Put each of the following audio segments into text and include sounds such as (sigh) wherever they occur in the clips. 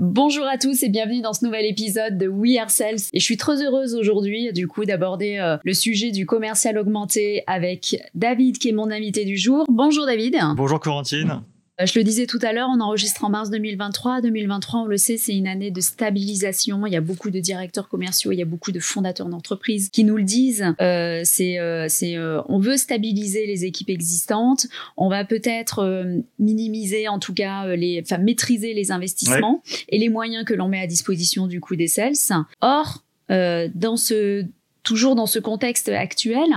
Bonjour à tous et bienvenue dans ce nouvel épisode de We Sales. Et je suis très heureuse aujourd'hui, du coup, d'aborder euh, le sujet du commercial augmenté avec David, qui est mon invité du jour. Bonjour David. Bonjour Corentine. Euh, je le disais tout à l'heure, on enregistre en mars 2023. 2023, on le sait, c'est une année de stabilisation. Il y a beaucoup de directeurs commerciaux, il y a beaucoup de fondateurs d'entreprises qui nous le disent. Euh, c'est, euh, c'est, euh, on veut stabiliser les équipes existantes. On va peut-être euh, minimiser, en tout cas, euh, les, enfin maîtriser les investissements et les moyens que l'on met à disposition du coup des sales. Or, dans ce toujours dans ce contexte actuel,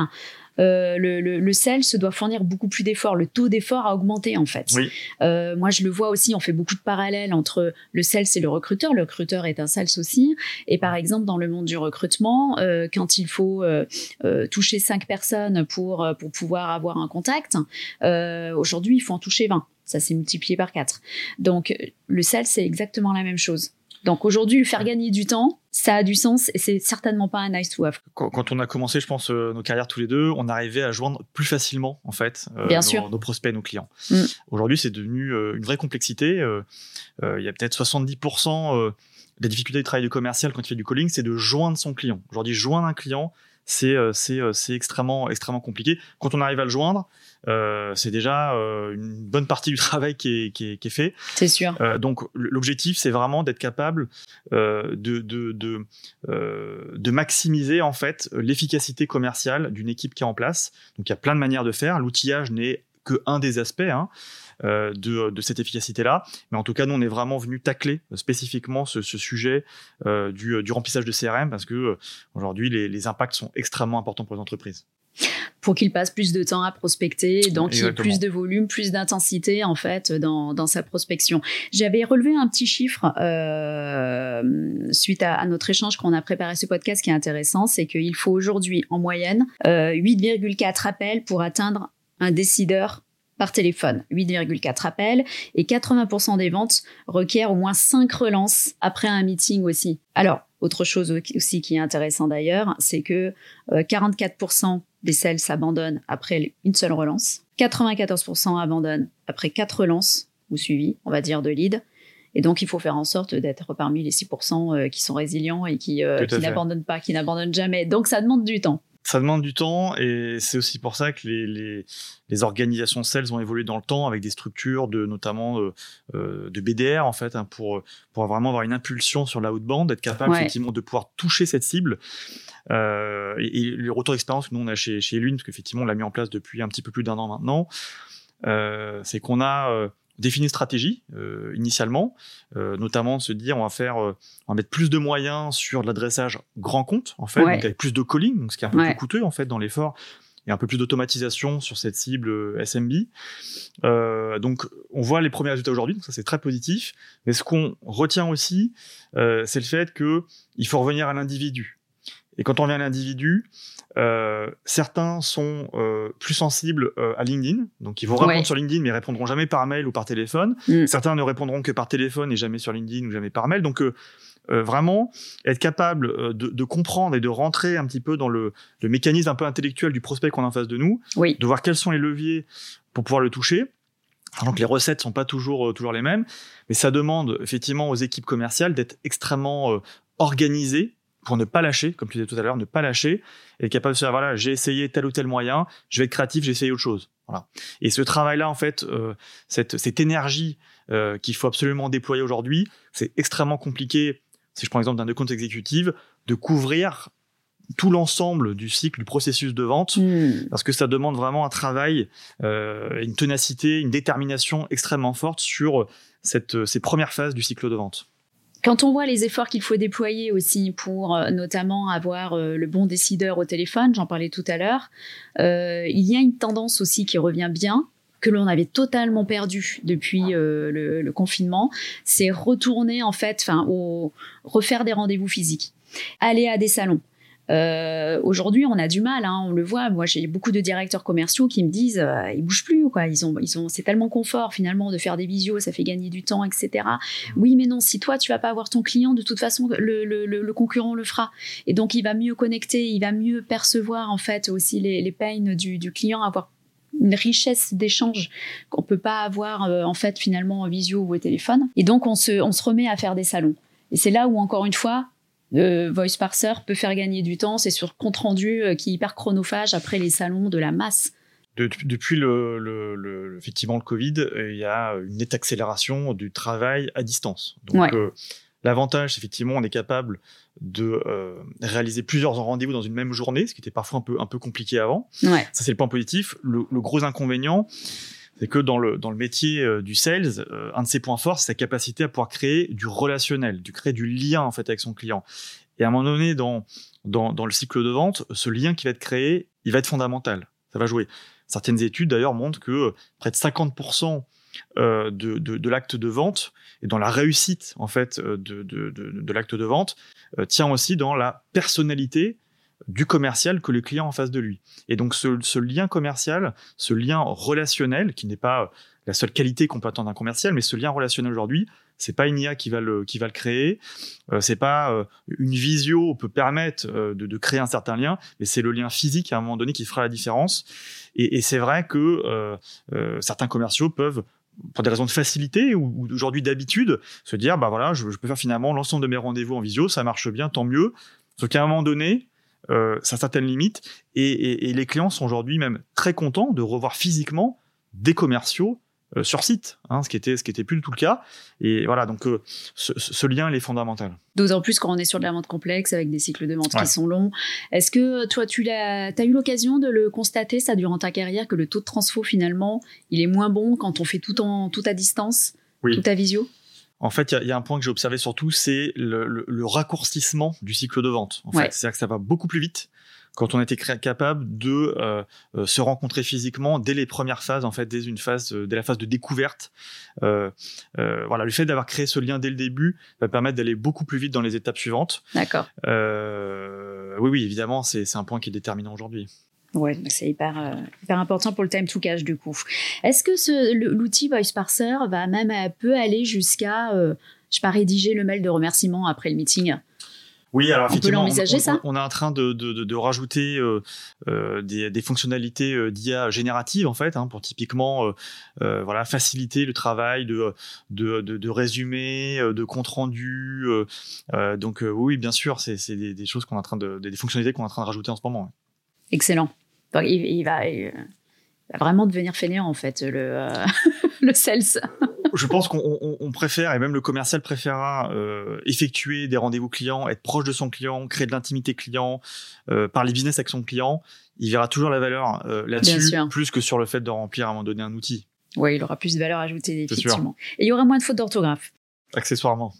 euh, le, le, le sales doit fournir beaucoup plus d'efforts. Le taux d'effort a augmenté en fait. Oui. Euh, moi, je le vois aussi. On fait beaucoup de parallèles entre le sales et le recruteur. Le recruteur est un sales aussi. Et par exemple, dans le monde du recrutement, euh, quand il faut euh, euh, toucher cinq personnes pour pour pouvoir avoir un contact, aujourd'hui, il faut en toucher 20. Ça s'est multiplié par 4. Donc, le sales, c'est exactement la même chose. Donc aujourd'hui, lui faire gagner du temps, ça a du sens et c'est certainement pas un nice to have. Quand, on a commencé, je pense, euh, nos carrières tous les deux, on arrivait à joindre plus facilement, en fait, euh, Bien nos, sûr. nos prospects, nos clients. Mm. Aujourd'hui, c'est devenu euh, une vraie complexité. Il y a peut-être 70% euh, des difficultés du travail du commercial quand il fait du calling, c'est de joindre son client. Aujourd'hui, joindre un client, c'est euh, euh, c'est extrêmement extrêmement compliqué. Quand on arrive à le joindre, euh, c'est déjà euh, une bonne partie du (laughs) travail qui est, qui est, qui est fait. C'est sûr. Euh, donc l'objectif, c'est vraiment d'être capable euh, de, de, de, euh, de maximiser en fait l'efficacité commerciale d'une équipe qui est en place. Donc il y a plein de manières de faire. L'outillage n'est que un des aspects hein, euh, de, de cette efficacité-là. Mais en tout cas, nous, on est vraiment venu tacler euh, spécifiquement ce, ce sujet euh, du, du remplissage de CRM parce que euh, aujourd'hui, les, les impacts sont extrêmement importants pour les entreprises. Pour qu'il passe plus de temps à prospecter, donc qu'il y ait plus de volume, plus d'intensité en fait dans, dans sa prospection. J'avais relevé un petit chiffre euh, suite à, à notre échange qu'on a préparé ce podcast qui est intéressant, c'est qu'il faut aujourd'hui en moyenne euh, 8,4 appels pour atteindre un décideur par téléphone. 8,4 appels et 80% des ventes requièrent au moins 5 relances après un meeting aussi. Alors, autre chose aussi qui est intéressant d'ailleurs, c'est que euh, 44% des sales abandonnent après une seule relance, 94% abandonnent après 4 relances ou suivi, on va dire, de lead. Et donc, il faut faire en sorte d'être parmi les 6% euh, qui sont résilients et qui, euh, qui n'abandonnent pas, qui n'abandonnent jamais. Donc, ça demande du temps. Ça demande du temps et c'est aussi pour ça que les, les, les organisations sales ont évolué dans le temps avec des structures de notamment euh, euh, de BDR en fait hein, pour pour vraiment avoir une impulsion sur la outbound, être capable Ouais. effectivement de pouvoir toucher cette cible. Euh, et, et le retour d'expérience que nous on a chez chez Lune parce qu'effectivement on l'a mis en place depuis un petit peu plus d'un an maintenant, euh, c'est qu'on a euh, défini une stratégie euh, initialement, euh, notamment se dire on va faire, euh, on va mettre plus de moyens sur l'adressage grand compte en fait, Ouais. donc avec plus de calling, donc ce qui est un peu Ouais. plus coûteux en fait dans l'effort et un peu plus d'automatisation sur cette cible euh, SMB. Euh, donc on voit les premiers résultats aujourd'hui, donc ça c'est très positif. Mais ce qu'on retient aussi, euh, c'est le fait que il faut revenir à l'individu. Et quand on revient à l'individu, euh, certains sont euh, plus sensibles euh, à LinkedIn, donc ils vont répondre Ouais. sur LinkedIn mais ils répondront jamais par mail ou par téléphone. Mm. Certains ne répondront que par téléphone et jamais sur LinkedIn ou jamais par mail. Donc euh, euh, vraiment être capable euh, de, de comprendre et de rentrer un petit peu dans le, le mécanisme un peu intellectuel du prospect qu'on a en face de nous, Oui. de voir quels sont les leviers pour pouvoir le toucher. Donc les recettes sont pas toujours toujours les mêmes, mais ça demande effectivement aux équipes commerciales d'être extrêmement euh, organisées pour ne pas lâcher, comme tu disais tout à l'heure, ne pas lâcher, et être capable de se dire voilà, j'ai essayé tel ou tel moyen, je vais être créatif, j'ai essayé autre chose. Voilà. Et ce travail-là, en fait, euh, cette, cette énergie euh, qu'il faut absolument déployer aujourd'hui, c'est extrêmement compliqué. Si je prends l'exemple d'un de compte exécutive, de couvrir tout l'ensemble du cycle, du processus de vente, Mm. parce que ça demande vraiment un travail, euh, une ténacité, une détermination extrêmement forte sur cette, ces premières phases du cycle de vente. Quand on voit les efforts qu'il faut déployer aussi pour euh, notamment avoir euh, le bon décideur au téléphone, j'en parlais tout à l'heure, euh, il y a une tendance aussi qui revient bien que l'on avait totalement perdu depuis euh, le, le confinement, c'est retourner en fait, enfin, au refaire des rendez-vous physiques, aller à des salons. Euh, Aujourd'hui, on a du mal, hein, on le voit. Moi, j'ai beaucoup de directeurs commerciaux qui me disent, euh, ils bougent plus, quoi. Ils ont, ils ont, c'est tellement confort finalement de faire des visios, ça fait gagner du temps, etc. Oui, mais non, si toi tu vas pas avoir ton client, de toute façon, le, concurrent le fera. Et donc, il va mieux connecter, il va mieux percevoir en fait aussi les, les peines du, client, avoir une richesse d'échange qu'on peut pas avoir euh, en fait finalement en visio ou au téléphone. Et donc on se remet à faire des salons. Et c'est là où encore une fois, le Voice Parser peut faire gagner du temps. C'est sur compte rendu euh, qui est hyper chronophage après les salons de la masse. depuis le, le, le, effectivement le Covid, euh, il y a une nette accélération du travail à distance. Donc L'avantage, effectivement, on est capable de euh, réaliser plusieurs rendez-vous dans une même journée, ce qui était parfois un peu, un peu compliqué avant. Ouais. Ça, c'est le point positif. Le, le gros inconvénient, c'est que dans le, dans le métier euh, du sales, euh, un de ses points forts, c'est sa capacité à pouvoir créer du relationnel, du créer du lien en fait avec son client. Et à un moment donné, dans, dans, dans le cycle de vente, ce lien qui va être créé, il va être fondamental. Ça va jouer. Certaines études d'ailleurs montrent que près de 50% euh, de, de, de l'acte de vente et dans la réussite en fait euh, de, de, l'acte de vente euh, tient aussi dans la personnalité du commercial que le client en face de lui. Et donc ce, lien commercial, ce lien relationnel, qui n'est pas la seule qualité qu'on peut attendre d'un commercial, mais ce lien relationnel aujourd'hui, c'est pas une IA qui va le qui va le créer, euh, c'est pas euh, une visio peut permettre euh, de, créer un certain lien, mais c'est le lien physique à un moment donné qui fera la différence. Et, et c'est vrai que certains commerciaux peuvent pour des raisons de facilité ou, ou aujourd'hui d'habitude, se dire bah voilà, je, je peux faire finalement l'ensemble de mes rendez-vous en visio, ça marche bien, tant mieux. Sauf qu'à un moment donné, euh, ça a certaines limites et, et, et les clients sont aujourd'hui même très contents de revoir physiquement des commerciaux euh, sur site, hein, ce qui était ce qui était plus du tout le cas. Et voilà, donc euh, ce, ce, lien il est fondamental. D'autant plus quand on est sur de la vente complexe avec des cycles de vente ouais. qui sont longs. Est-ce que toi tu as eu l'occasion de le constater ça durant ta carrière que le taux de transfo finalement il est moins bon quand on fait tout en tout à distance, oui. tout à visio? En fait, il y, y, a un point que j'ai observé surtout, c'est le, le, le, raccourcissement du cycle de vente. En ouais. fait, c'est-à-dire que ça va beaucoup plus vite quand on était capable de euh, euh, se rencontrer physiquement dès les premières phases, en fait, dès une phase, euh, dès la phase de découverte. Euh, euh, voilà, le fait d'avoir créé ce lien dès le début va permettre d'aller beaucoup plus vite dans les étapes suivantes. D'accord. Euh, oui, oui, évidemment, c'est un point qui est déterminant aujourd'hui. Ouais, c'est hyper, euh, hyper important pour le time to cash du coup. Est-ce que l'outil Voice Parser va même peut aller jusqu'à, euh, je sais pas, rédiger le mail de remerciement après le meeting? Oui, alors on effectivement, on, on, ça? on, est en train de, de, de, de rajouter euh, euh, des, des, fonctionnalités euh, d'IA générative en fait, hein, pour typiquement euh, euh, voilà faciliter le travail de de, de, de résumé, euh, de compte rendu. donc oui, bien sûr, c'est des, des, choses qu'on est en train de des fonctionnalités qu'on est en train de rajouter en ce moment. Ouais. Excellent. Donc, il, il, va, il, va, vraiment devenir fainéant en fait le (laughs) le sales. je pense qu'on préfère, et même le commercial préférera, euh, effectuer des rendez-vous clients, être proche de son client, créer de l'intimité client, euh, parler business avec son client. Il verra toujours la valeur euh, là-dessus, plus que sur le fait de remplir à un moment donné un outil. Oui, il aura plus de valeur ajoutée, effectivement. Et il y aura moins de fautes d'orthographe. Accessoirement.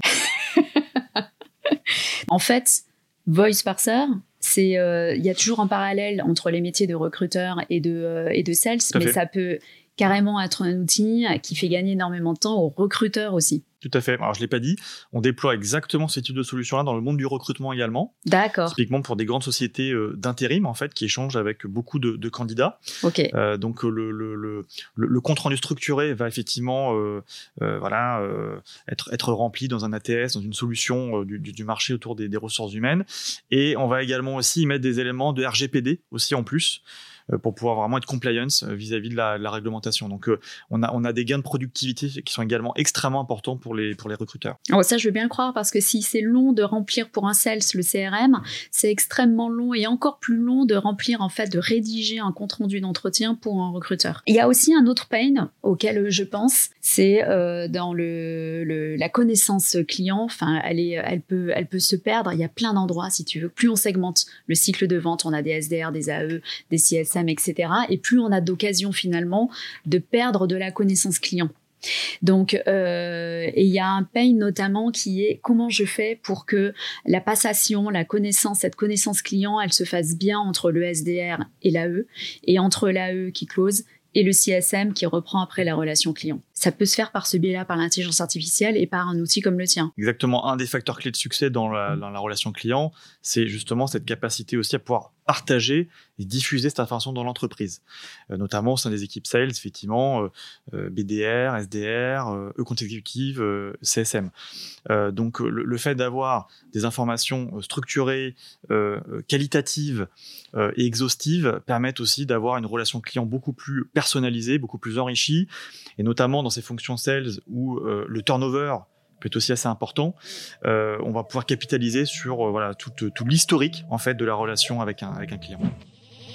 (laughs) en fait, Voice Parser, c'est euh, il y a toujours un parallèle entre les métiers de recruteur et de euh, et de sales, mais ça peut carrément être un outil qui fait gagner énormément de temps aux recruteurs aussi. Tout à fait. Alors, je l'ai pas dit, on déploie exactement ce type de solution-là dans le monde du recrutement également. D'accord. Typiquement pour des grandes sociétés euh, d'intérim, en fait, qui échangent avec beaucoup de, de candidats. Ok. Euh, donc, le, le, le, le, compte rendu structuré va effectivement, euh, euh voilà, euh, être, être rempli dans un ATS, dans une solution euh, du, du, marché autour des, des ressources humaines. Et on va également aussi y mettre des éléments de RGPD aussi en plus. Euh, pour pouvoir vraiment être compliance euh, vis-à-vis de la, réglementation. Donc, euh, on, a, on a des gains de productivité qui sont également extrêmement importants pour les, pour les recruteurs. Oh, ça, je veux bien le croire parce que si c'est long de remplir pour un sales le CRM, c'est extrêmement long et encore plus long de remplir, en fait, de rédiger un compte rendu d'entretien pour un recruteur. Il y a aussi un autre pain auquel je pense, c'est dans le, la connaissance client. Enfin, elle, est, elle, peut, elle peut se perdre. Il y a plein d'endroits, si tu veux. Plus on segmente le cycle de vente, on a des SDR, des AE, des Etc. Et plus on a d'occasion finalement de perdre de la connaissance client. Donc, euh, il y a un pain notamment qui est comment je fais pour que la passation, la connaissance, cette connaissance client, elle se fasse bien entre le SDR et l'AE, et entre l'AE qui close et le CSM qui reprend après la relation client. Ça peut se faire par ce biais-là, par l'intelligence artificielle et par un outil comme le tien. Exactement. Un des facteurs clés de succès dans la, dans la relation client, c'est justement cette capacité aussi à pouvoir partager et diffuser cette information dans l'entreprise, euh, notamment au sein des équipes sales, effectivement, euh, euh, BDR, SDR, e compte exécutive, CSM. donc le, le fait d'avoir des informations structurées, qualitatives et exhaustives permettent aussi d'avoir une relation client beaucoup plus personnalisée, beaucoup plus enrichie, et notamment dans ces fonctions sales où le turnover peut être aussi assez important. Euh, on va pouvoir capitaliser sur euh, voilà tout, tout l'historique en fait de la relation avec un, avec un client.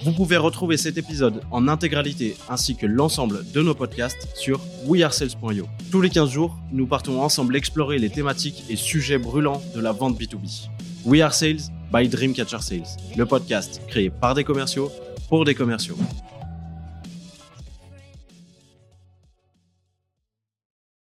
Vous pouvez retrouver cet épisode en intégralité ainsi que l'ensemble de nos podcasts sur wearesales.io. Tous les 15 jours, nous partons ensemble explorer les thématiques et sujets brûlants de la vente B2B. We Are Sales by Dreamcatcher Sales, le podcast créé par des commerciaux pour des commerciaux.